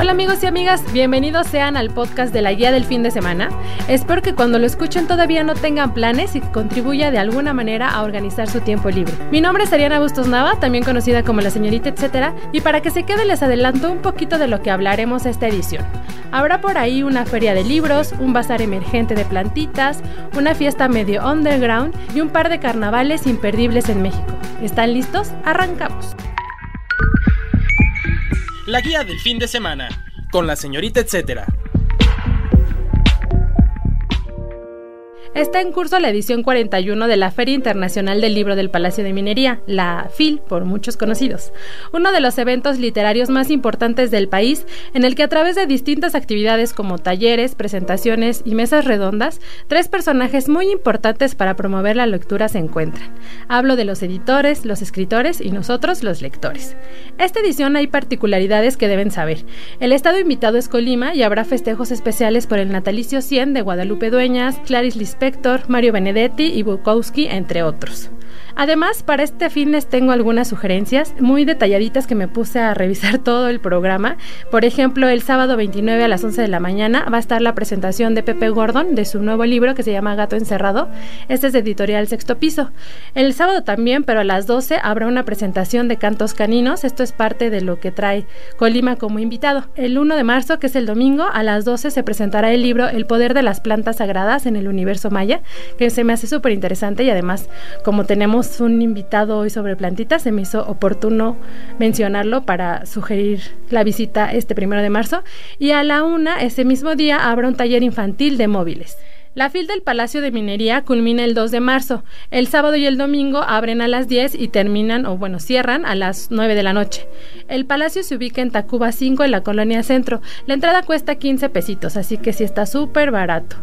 Hola amigos y amigas, bienvenidos sean al podcast de la guía del fin de semana. Espero que cuando lo escuchen todavía no tengan planes y contribuya de alguna manera a organizar su tiempo libre. Mi nombre es Ariana Bustos Nava, también conocida como la señorita etcétera, y para que se quede les adelanto un poquito de lo que hablaremos esta edición. Habrá por ahí una feria de libros, un bazar emergente de plantitas, una fiesta medio underground y un par de carnavales imperdibles en México. ¿Están listos? Arrancamos. La guía del fin de semana, con la señorita etcétera. Está en curso la edición 41 de la Feria Internacional del Libro del Palacio de Minería, la FIL por muchos conocidos, uno de los eventos literarios más importantes del país en el que a través de distintas actividades como talleres, presentaciones y mesas redondas, tres personajes muy importantes para promover la lectura se encuentran. Hablo de los editores, los escritores y nosotros los lectores. Esta edición hay particularidades que deben saber. El estado invitado es Colima y habrá festejos especiales por el natalicio 100 de Guadalupe Dueñas, Clarice Lispector, Mario Benedetti y Bukowski, entre otros. Además, para este fin les tengo algunas sugerencias muy detalladitas que me puse a revisar todo el programa. Por ejemplo, el sábado 29 a las 11 de la mañana va a estar la presentación de Pepe Gordon de su nuevo libro que se llama Gato Encerrado. Este es de editorial Sexto Piso. El sábado también, pero a las 12 habrá una presentación de cantos caninos. Esto es parte de lo que trae Colima como invitado. El 1 de marzo, que es el domingo, a las 12 se presentará el libro El poder de las plantas sagradas en el universo maya, que se me hace súper interesante y además, como tenemos un invitado hoy sobre plantitas, se me hizo oportuno mencionarlo para sugerir la visita este primero de marzo. Y a la una, ese mismo día, habrá un taller infantil de móviles. La fil del Palacio de Minería culmina el 2 de marzo. El sábado y el domingo abren a las 10 y terminan, o bueno, cierran a las 9 de la noche. El palacio se ubica en Tacuba 5, en la colonia Centro. La entrada cuesta 15 pesitos, así que sí está súper barato.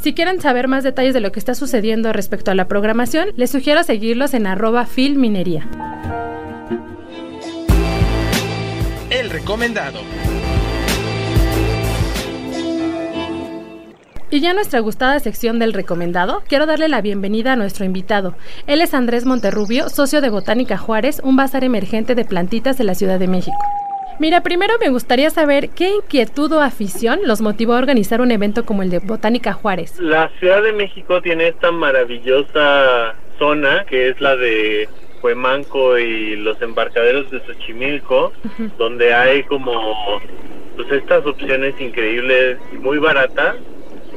Si quieren saber más detalles de lo que está sucediendo respecto a la programación, les sugiero seguirlos en arroba filminería. El recomendado. Y ya nuestra gustada sección del recomendado, quiero darle la bienvenida a nuestro invitado. Él es Andrés Monterrubio, socio de Botánica Juárez, un bazar emergente de plantitas de la Ciudad de México. Mira, primero me gustaría saber qué inquietud o afición los motivó a organizar un evento como el de Botánica Juárez. La Ciudad de México tiene esta maravillosa zona que es la de Cuemanco y los embarcaderos de Xochimilco, donde hay como pues estas opciones increíbles y muy baratas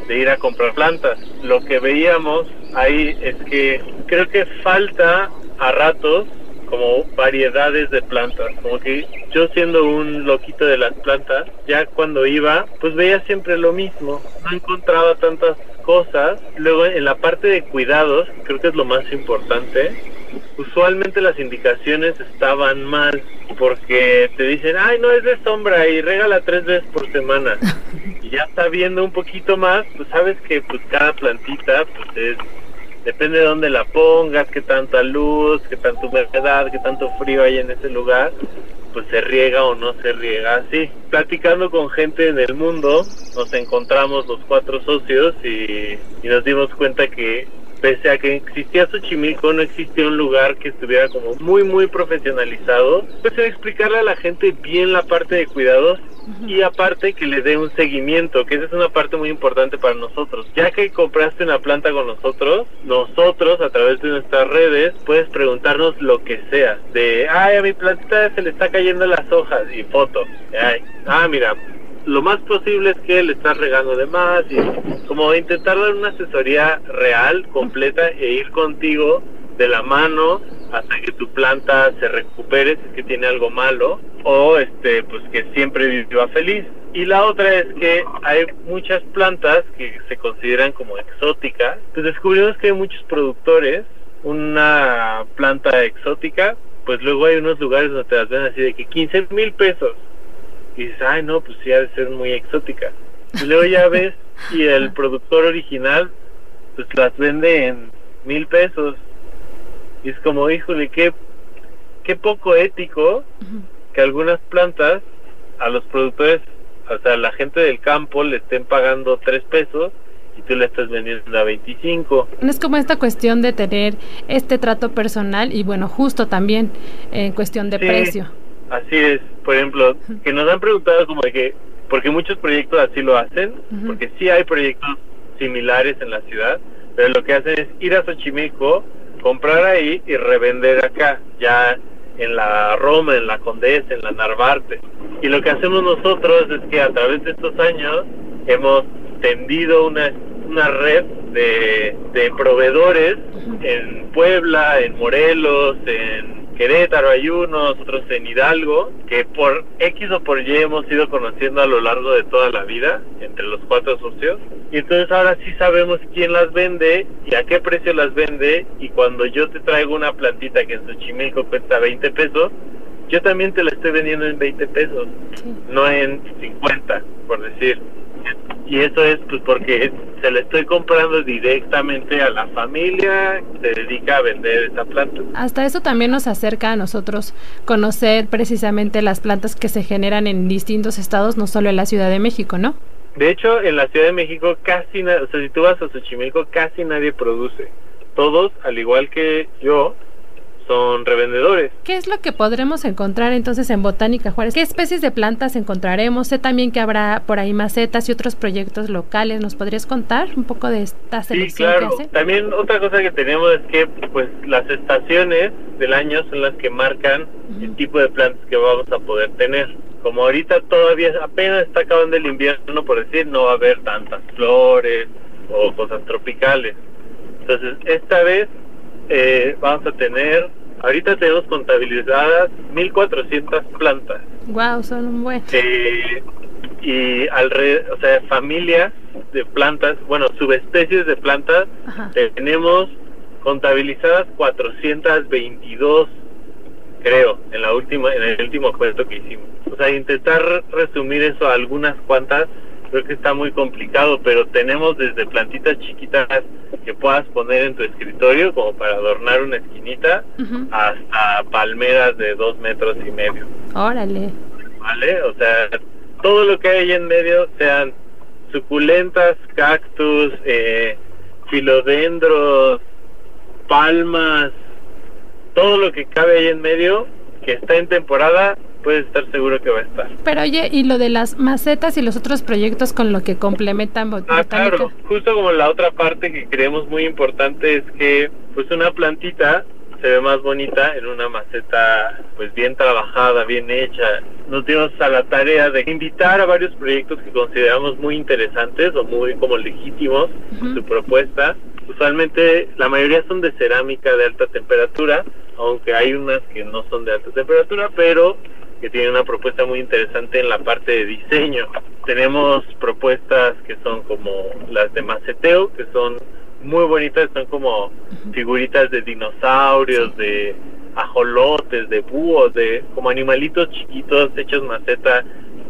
de ir a comprar plantas. Lo que veíamos ahí es que creo que falta a ratos como variedades de plantas, como que yo siendo un loquito de las plantas, ya cuando iba, pues veía siempre lo mismo, no encontraba tantas cosas. Luego en la parte de cuidados, creo que es lo más importante, usualmente las indicaciones estaban mal porque te dicen, ay, no es de sombra y regala tres veces por semana. y ya está viendo un poquito más, pues sabes que pues cada plantita pues es depende de dónde la pongas, qué tanta luz, qué tanta humedad, qué tanto frío hay en ese lugar, pues se riega o no se riega así. Platicando con gente en el mundo, nos encontramos los cuatro socios y, y nos dimos cuenta que pese a que existía Xochimilco, no existía un lugar que estuviera como muy, muy profesionalizado. Pues explicarle a la gente bien la parte de cuidados y aparte que le dé un seguimiento, que esa es una parte muy importante para nosotros. Ya que compraste una planta con nosotros, nosotros a través de nuestras redes puedes preguntarnos lo que sea. De, ay, a mi plantita se le está cayendo las hojas y foto. Ay, ah, mira, lo más posible es que le estás regando de más y como intentar dar una asesoría real, completa e ir contigo de la mano hasta que tu planta se recupere si es que tiene algo malo o este pues que siempre viva feliz. Y la otra es que hay muchas plantas que se consideran como exóticas. Pues descubrimos que hay muchos productores una planta exótica, pues luego hay unos lugares donde te las ven así de que 15 mil pesos y dices, ay no, pues sí ha de ser muy exótica. Y luego ya ves y el productor original pues las vende en mil pesos. Y es como, híjole, qué, qué poco ético que algunas plantas a los productores, o sea, a la gente del campo le estén pagando tres pesos y tú le estás vendiendo a 25. Es como esta cuestión de tener este trato personal y bueno, justo también en cuestión de precio. Así es, por ejemplo, que nos han preguntado como de que, porque muchos proyectos así lo hacen, porque sí hay proyectos similares en la ciudad, pero lo que hacen es ir a Xochimilco, comprar ahí y revender acá, ya en la Roma, en la Condesa, en la Narvarte. Y lo que hacemos nosotros es que a través de estos años hemos tendido una, una red de, de proveedores en Puebla, en Morelos, en Querétaro hay unos, otros en Hidalgo, que por X o por Y hemos ido conociendo a lo largo de toda la vida, entre los cuatro socios. Y entonces ahora sí sabemos quién las vende y a qué precio las vende. Y cuando yo te traigo una plantita que en Xochimilco cuesta 20 pesos, yo también te la estoy vendiendo en 20 pesos, no en 50, por decir. Y eso es pues porque se le estoy comprando directamente a la familia que se dedica a vender esa planta. Hasta eso también nos acerca a nosotros conocer precisamente las plantas que se generan en distintos estados, no solo en la Ciudad de México, ¿no? De hecho, en la Ciudad de México casi, o sea, si tú vas a Xochimilco, casi nadie produce. Todos, al igual que yo, son revendedores. ¿Qué es lo que podremos encontrar entonces en Botánica Juárez? ¿Qué especies de plantas encontraremos? Sé también que habrá por ahí macetas y otros proyectos locales. ¿Nos podrías contar un poco de esta selección sí, claro. que También otra cosa que tenemos es que pues las estaciones del año son las que marcan el tipo de plantas que vamos a poder tener. Como ahorita todavía apenas está acabando el invierno, por decir, no va a haber tantas flores o cosas tropicales. Entonces, esta vez eh, vamos a tener, ahorita tenemos contabilizadas 1.400 plantas. Wow, son un buen. Eh, y alrededor, o sea, familias de plantas, bueno, subespecies de plantas, tenemos contabilizadas 422 creo, en la última, en el último cuento que hicimos. O sea, intentar resumir eso a algunas cuantas creo que está muy complicado, pero tenemos desde plantitas chiquitas que puedas poner en tu escritorio como para adornar una esquinita hasta palmeras de dos metros y medio. Órale. ¿Vale? O sea, todo lo que hay ahí en medio, sean suculentas, cactus, eh, filodendros, palmas, todo lo que cabe ahí en medio, que está en temporada, puedes estar seguro que va a estar. Pero oye, ¿y lo de las macetas y los otros proyectos con lo que complementan botánica? Ah, claro, justo como la otra parte que creemos muy importante es que pues una plantita se ve más bonita en una maceta pues bien trabajada, bien hecha. Nos dimos a la tarea de invitar a varios proyectos que consideramos muy interesantes o muy como legítimos su propuesta. Usualmente la mayoría son de cerámica de alta temperatura, aunque hay unas que no son de alta temperatura, pero que tiene una propuesta muy interesante en la parte de diseño. Tenemos propuestas que son como las de maceteo, que son muy bonitas, son como figuritas de dinosaurios, de ajolotes, de búhos, de como animalitos chiquitos hechos maceta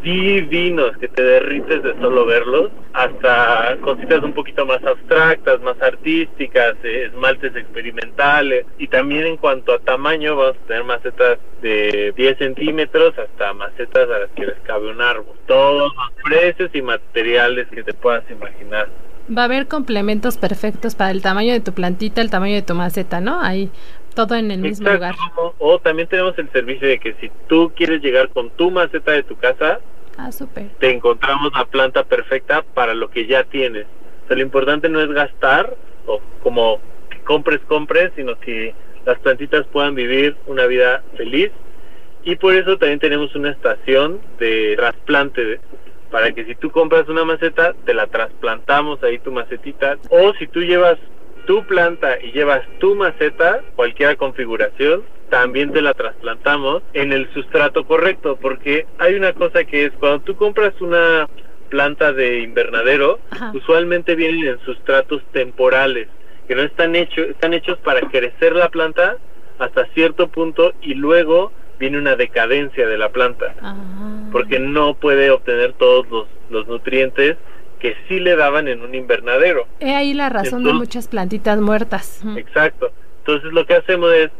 divinos que te derrites de solo verlos, hasta cositas un poquito más abstractas, más artísticas, eh, esmaltes experimentales y también en cuanto a tamaño vamos a tener macetas de 10 centímetros hasta macetas a las que les cabe un árbol. Todos los precios y materiales que te puedas imaginar. Va a haber complementos perfectos para el tamaño de tu plantita, el tamaño de tu maceta, ¿no? Ahí todo en el mismo lugar. O también tenemos el servicio de que si tú quieres llegar con tu maceta de tu casa, Ah, super. Te encontramos la planta perfecta para lo que ya tienes. O sea, lo importante no es gastar o como compres, compres, sino que las plantitas puedan vivir una vida feliz. Y por eso también tenemos una estación de trasplante para que si tú compras una maceta, te la trasplantamos ahí tu macetita. O si tú llevas tu planta y llevas tu maceta, cualquier configuración, también te la trasplantamos en el sustrato correcto, porque hay una cosa que es cuando tú compras una planta de invernadero, usualmente vienen en sustratos temporales, que no están hechos, están hechos para crecer la planta hasta cierto punto y luego viene una decadencia de la planta. porque no puede obtener todos los, los nutrientes que sí le daban en un invernadero. He ahí la razón de muchas plantitas muertas. Exacto. Entonces lo que hacemos es,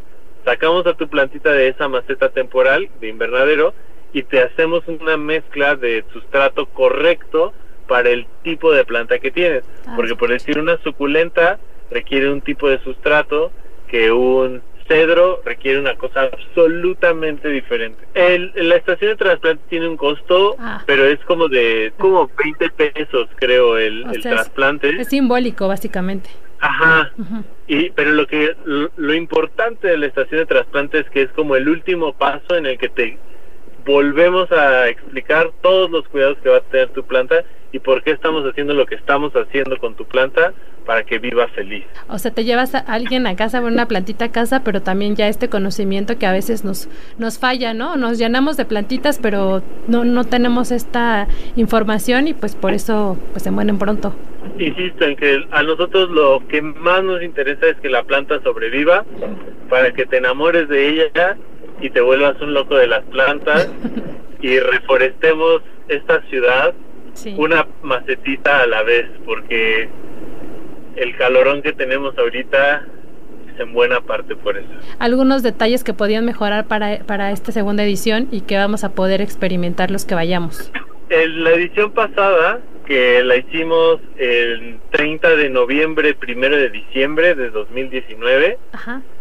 sacamos a tu plantita de esa maceta temporal de invernadero y te hacemos una mezcla de sustrato correcto para el tipo de planta que tienes. Ah, porque por decir una suculenta requiere un tipo de sustrato que un cedro requiere una cosa absolutamente diferente. El, la estación de trasplante tiene un costo, ah. pero es como de como 20 pesos, creo, el, el trasplante. Es, simbólico, básicamente. Ajá. Y pero lo que lo importante de la estación de trasplante es que es como el último paso en el que te volvemos a explicar todos los cuidados que va a tener tu planta y por qué estamos haciendo lo que estamos haciendo con tu planta para que viva feliz. O sea, te llevas a alguien a casa, una plantita a casa, pero también ya este conocimiento que a veces nos, nos falla, ¿no? Nos llenamos de plantitas, pero no, no tenemos esta información y pues por eso pues se mueren pronto. Insisto en que a nosotros lo que más nos interesa es que la planta sobreviva para que te enamores de ella y te vuelvas un loco de las plantas y reforestemos esta ciudad una macetita a la vez, porque el calorón que tenemos ahorita es en buena parte por eso. Algunos detalles que podían mejorar para, para esta segunda edición y que vamos a poder experimentar los que vayamos. En la edición pasada, que la hicimos el 30 de noviembre, primero de diciembre de 2019,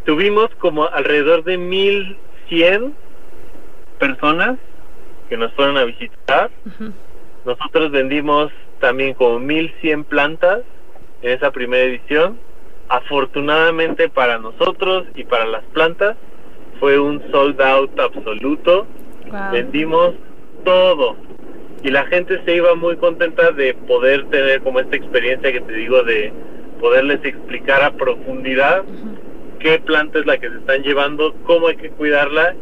tuvimos como alrededor de 1100 personas que nos fueron a visitar. Nosotros vendimos también como 1100 plantas en esa primera edición. Afortunadamente para nosotros y para las plantas fue un sold out absoluto. Vendimos todo. Y la gente se iba muy contenta de poder tener como esta experiencia que te digo de poderles explicar a profundidad qué planta es la que se están llevando, cómo hay que cuidarla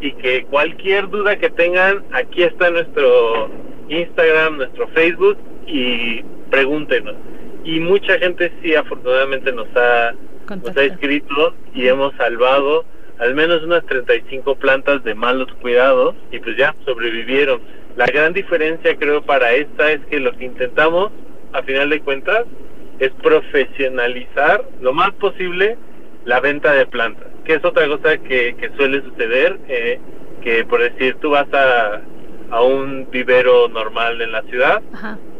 y que cualquier duda que tengan, aquí está nuestro Instagram, nuestro Facebook y pregúntenos. Y mucha gente sí afortunadamente nos ha, nos ha escrito y hemos salvado al menos unas 35 plantas de malos cuidados y pues ya sobrevivieron. La gran diferencia creo para esta es que lo que intentamos a final de cuentas es profesionalizar lo más posible la venta de plantas, que es otra cosa que, que suele suceder, eh, que por decir tú vas a a un vivero normal en la ciudad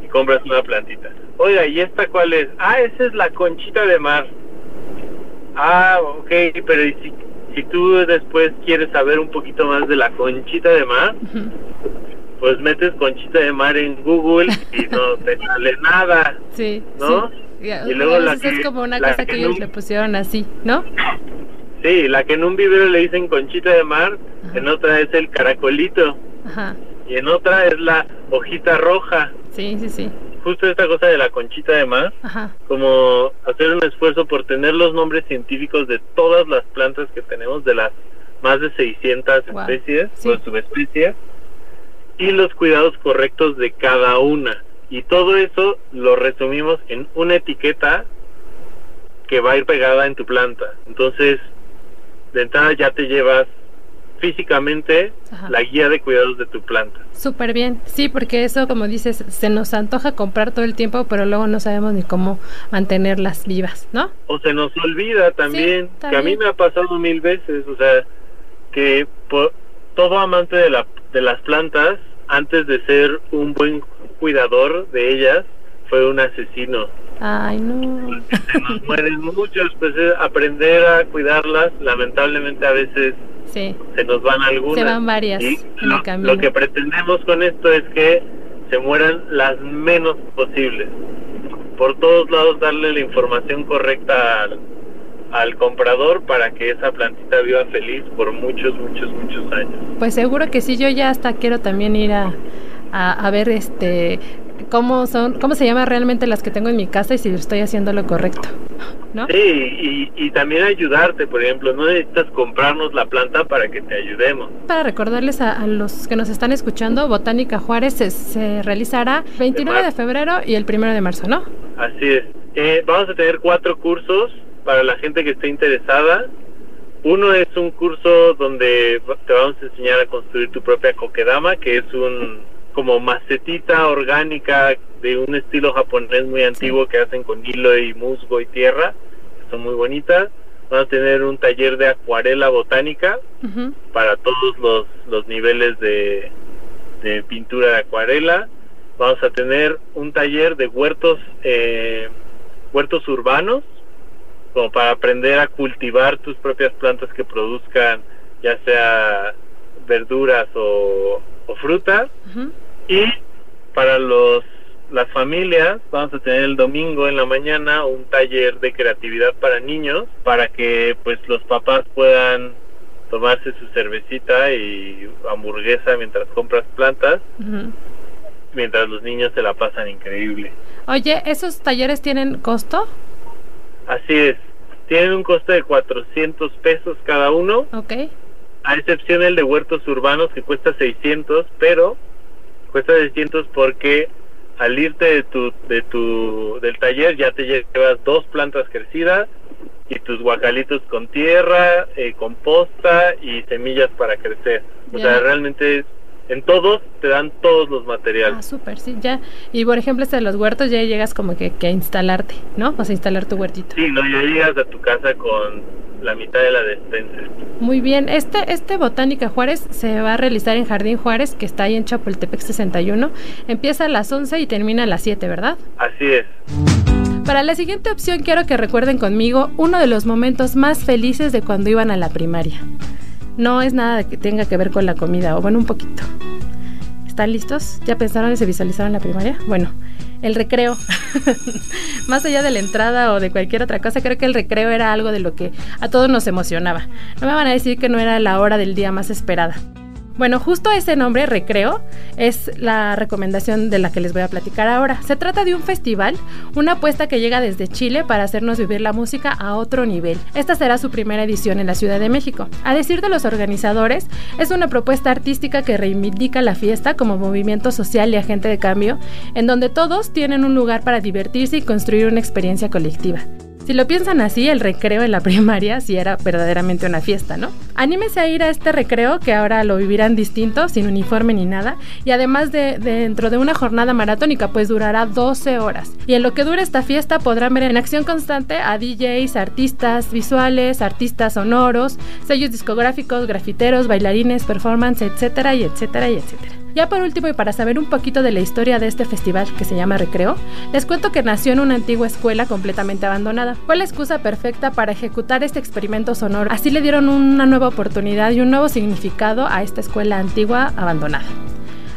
y compras una plantita. Oiga, ¿y esta cuál es? Ah, esa es la conchita de mar. Ah, ok, pero si, si tú después quieres saber un poquito más de la conchita de mar, pues metes conchita de mar en Google y no te sale nada. Sí, ¿no? Y luego la que, es como una cosa que, ellos le pusieron así, ¿no? Sí, la que en un vivero le dicen conchita de mar, en otra es el caracolito. Ajá y en otra es la hojita roja. Sí, sí, sí. Justo esta cosa de la conchita de mar, como hacer un esfuerzo por tener los nombres científicos de todas las plantas que tenemos, de las más de 600 especies o subespecies, y los cuidados correctos de cada una. Y todo eso lo resumimos en una etiqueta que va a ir pegada en tu planta. Entonces, de entrada ya te llevas físicamente la guía de cuidados de tu planta. Súper bien, sí, porque eso, como dices, se nos antoja comprar todo el tiempo, pero luego no sabemos ni cómo mantenerlas vivas, ¿no? O se nos olvida también, que a mí me ha pasado mil veces, o sea, que todo amante de, la, de las plantas, antes de ser un buen cuidador de ellas, fue un asesino. Ay, no. Se nos mueren muchos, pues aprender a cuidarlas, lamentablemente a veces se nos van algunas. Se van varias en lo, el camino. Lo que pretendemos con esto es que se mueran las menos posibles. Por todos lados darle la información correcta al, al comprador para que esa plantita viva feliz por muchos, muchos, muchos años. Pues seguro que sí, yo ya hasta quiero también ir a, a, a ver este cómo son, cómo se llaman realmente las que tengo en mi casa y si estoy haciendo lo correcto, ¿no? Sí, y, también ayudarte, por ejemplo, no necesitas comprarnos la planta para que te ayudemos. Para recordarles a, los que nos están escuchando, Botánica Juárez se, realizará 29 de, febrero y el 1 de marzo, ¿no? Así es. Eh, vamos a tener cuatro cursos para la gente que esté interesada. Uno es un curso donde te vamos a enseñar a construir tu propia kokedama, que es un como macetita orgánica de un estilo japonés muy antiguo que hacen con hilo y musgo y tierra, que son muy bonitas. Vamos a tener un taller de acuarela botánica para todos los, los niveles de, de, pintura de acuarela. Vamos a tener un taller de huertos, eh, huertos urbanos, como para aprender a cultivar tus propias plantas que produzcan ya sea verduras o, frutas. Y para los las familias vamos a tener el domingo en la mañana un taller de creatividad para niños para que pues los papás puedan tomarse su cervecita y hamburguesa mientras compras plantas mientras los niños se la pasan increíble. Oye, ¿esos talleres tienen costo? Así es, tienen un costo de 400 pesos cada uno. Ok. A excepción el de huertos urbanos que cuesta 600, pero cuesta 600 porque al irte de tu, de tu, del taller ya te llevas dos plantas crecidas y tus guacalitos con tierra, eh, composta y semillas para crecer. O sea, realmente en todos te dan todos los materiales. Ah, súper, sí, ya. Y por ejemplo, este de los huertos ya llegas como que, que, a instalarte, ¿no? O sea, instalar tu huertito. Sí, no, ya llegas a tu casa con la mitad de la despensa. Muy bien, este, este Botánica Juárez se va a realizar en Jardín Juárez, que está ahí en Chapultepec 61. Empieza a las 11 y termina a las 7, ¿verdad? Así es. Para la siguiente opción quiero que recuerden conmigo uno de los momentos más felices de cuando iban a la primaria. No es nada que tenga que ver con la comida, o bueno, un poquito. ¿Están listos? ¿Ya pensaron y se visualizaron la primaria? Bueno, el recreo. Más allá de la entrada o de cualquier otra cosa, creo que el recreo era algo de lo que a todos nos emocionaba. No me van a decir que no era la hora del día más esperada. Bueno, justo ese nombre, Recreo, es la recomendación de la que les voy a platicar ahora. Se trata de un festival, una apuesta que llega desde Chile para hacernos vivir la música a otro nivel. Esta será su primera edición en la Ciudad de México. A decir de los organizadores, es una propuesta artística que reivindica la fiesta como movimiento social y agente de cambio, en donde todos tienen un lugar para divertirse y construir una experiencia colectiva. Si lo piensan así, el recreo en la primaria sí era verdaderamente una fiesta, ¿no? Anímese a ir a este recreo que ahora lo vivirán distinto, sin uniforme ni nada, y además de, dentro de una jornada maratónica, pues durará 12 horas. Y en lo que dura esta fiesta podrán ver en acción constante a DJs, artistas visuales, artistas sonoros, sellos discográficos, grafiteros, bailarines, performance, etcétera, y etcétera, y etcétera. Ya por último y para saber un poquito de la historia de este festival que se llama Recreo, les cuento que nació en una antigua escuela completamente abandonada. Fue la excusa perfecta para ejecutar este experimento sonoro. Así le dieron una nueva oportunidad y un nuevo significado a esta escuela antigua abandonada.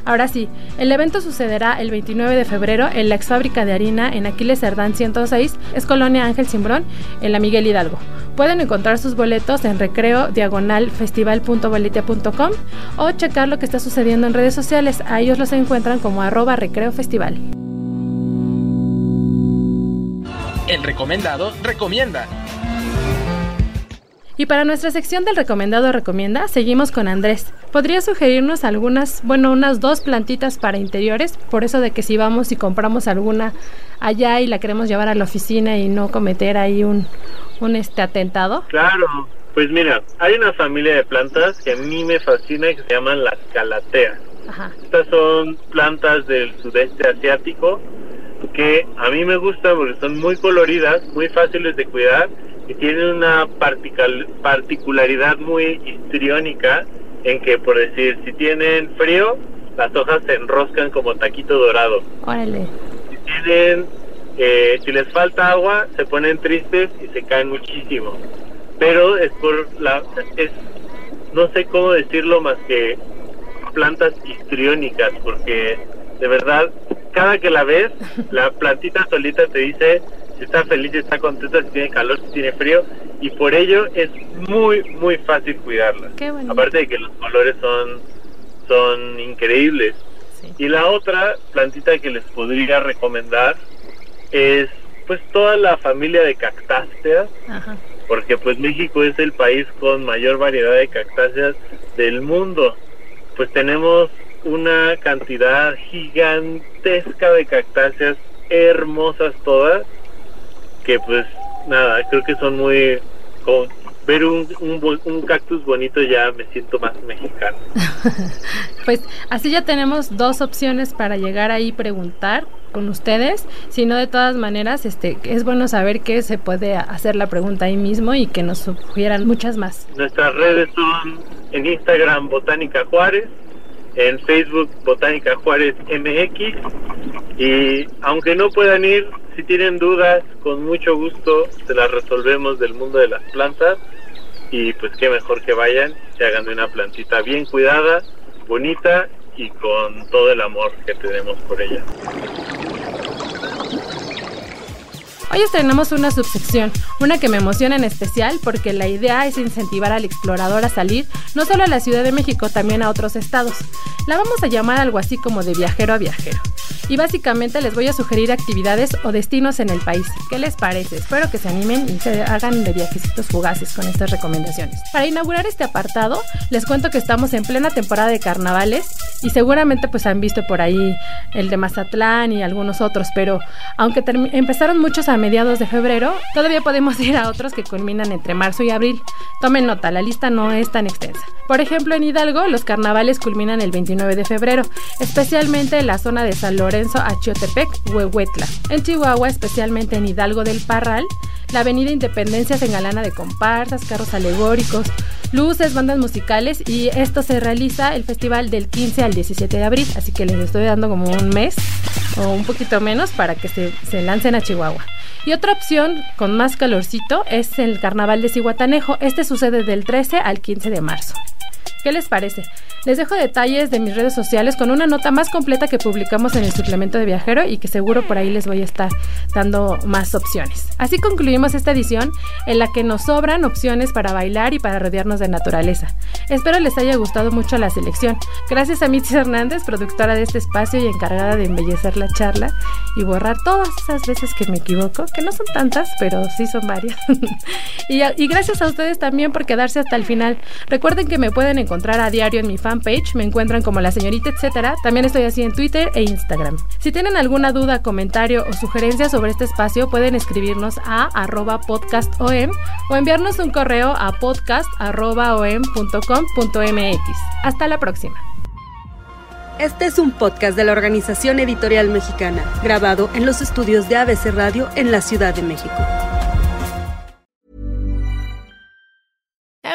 Ahora sí, el evento sucederá el 29 de febrero en la ex fábrica de harina en Aquiles Cerdán 106, es Colonia Ángel Simbrón, en la Miguel Hidalgo. Pueden encontrar sus boletos en recreo diagonal festival.boletia.com o checar lo que está sucediendo en redes sociales. A ellos los encuentran como arroba recreo festival. El recomendado recomienda. Y para nuestra sección del recomendado recomienda, seguimos con Andrés. ¿Podría sugerirnos algunas, bueno, unas dos plantitas para interiores? Por eso de que si vamos y compramos alguna allá y la queremos llevar a la oficina y no cometer ahí un, un este atentado. Claro, pues mira, hay una familia de plantas que a mí me fascina y que se llaman las calateas. Estas son plantas del sudeste asiático que a mí me gustan porque son muy coloridas, muy fáciles de cuidar y tienen una particularidad muy histriónica en que, por decir, si tienen frío, las hojas se enroscan como taquito dorado. Órale. Si tienen, eh, si les falta agua, se ponen tristes y se caen muchísimo. Pero es por la, es, no sé cómo decirlo más que plantas histriónicas, porque de verdad, cada que la ves, la plantita solita te dice si está feliz, si está contenta, si tiene calor, si tiene frío, y por ello es muy, muy fácil cuidarla. Aparte de que los colores son, son increíbles. Y la otra plantita que les podría recomendar es pues toda la familia de cactáceas, porque pues México es el país con mayor variedad de cactáceas del mundo. Pues tenemos una cantidad gigantesca de cactáceas hermosas todas que pues nada, creo que son muy ver un, un, un, cactus bonito ya me siento más mexicano. pues así ya tenemos dos opciones para llegar ahí y preguntar con ustedes, si no de todas maneras este es bueno saber que se puede hacer la pregunta ahí mismo y que nos sugieran muchas más. Nuestras redes son en Instagram Botánica Juárez, en Facebook Botánica Juárez MX y aunque no puedan ir, si tienen dudas, con mucho gusto se las resolvemos del mundo de las plantas y pues qué mejor que vayan, se hagan de una plantita bien cuidada, bonita y con todo el amor que tenemos por ella. Hoy estrenamos una subsección, una que me emociona en especial porque la idea es incentivar al explorador a salir no solo a la Ciudad de México, también a otros estados. La vamos a llamar algo así como de viajero a viajero. Y básicamente les voy a sugerir actividades o destinos en el país. ¿Qué les parece? Espero que se animen y se hagan de viajecitos fugaces con estas recomendaciones. Para inaugurar este apartado, les cuento que estamos en plena temporada de carnavales y seguramente pues han visto por ahí el de Mazatlán y algunos otros, pero aunque empezaron muchos a mediados de febrero, todavía podemos ir a otros que culminan entre marzo y abril. Tomen nota, la lista no es tan extensa. Por ejemplo, en Hidalgo, los carnavales culminan el 29 de febrero, especialmente en la zona de San Lorenzo, Achiotepec, Huehuetla. En Chihuahua, especialmente en Hidalgo del Parral, la Avenida Independencia se engalana de comparsas, carros alegóricos, luces, bandas musicales y esto se realiza el festival del 15 al 17 de abril, así que les estoy dando como un mes o un poquito menos para que se, se lancen a Chihuahua. Y otra opción con más calorcito es el carnaval de Cihuatanejo. Este sucede del 13 al 15 de marzo. ¿Qué les parece? Les dejo detalles de mis redes sociales con una nota más completa que publicamos en el suplemento de viajero y que seguro por ahí les voy a estar dando más opciones. Así concluimos esta edición en la que nos sobran opciones para bailar y para rodearnos de naturaleza. Espero les haya gustado mucho la selección. Gracias a Mitzi Hernández, productora de este espacio y encargada de embellecer la charla y borrar todas esas veces que me equivoco, que no son tantas, pero sí son varias. y, y gracias a ustedes también por quedarse hasta el final. Recuerden que me pueden encontrar a diario en mi fanpage, me encuentran como la señorita etcétera. También estoy así en Twitter e Instagram. Si tienen alguna duda, comentario o sugerencia sobre este espacio, pueden escribirnos a arroba podcastom o enviarnos un correo a podcast.om.com.mx. Hasta la próxima. Este es un podcast de la Organización Editorial Mexicana, grabado en los estudios de ABC Radio en la Ciudad de México.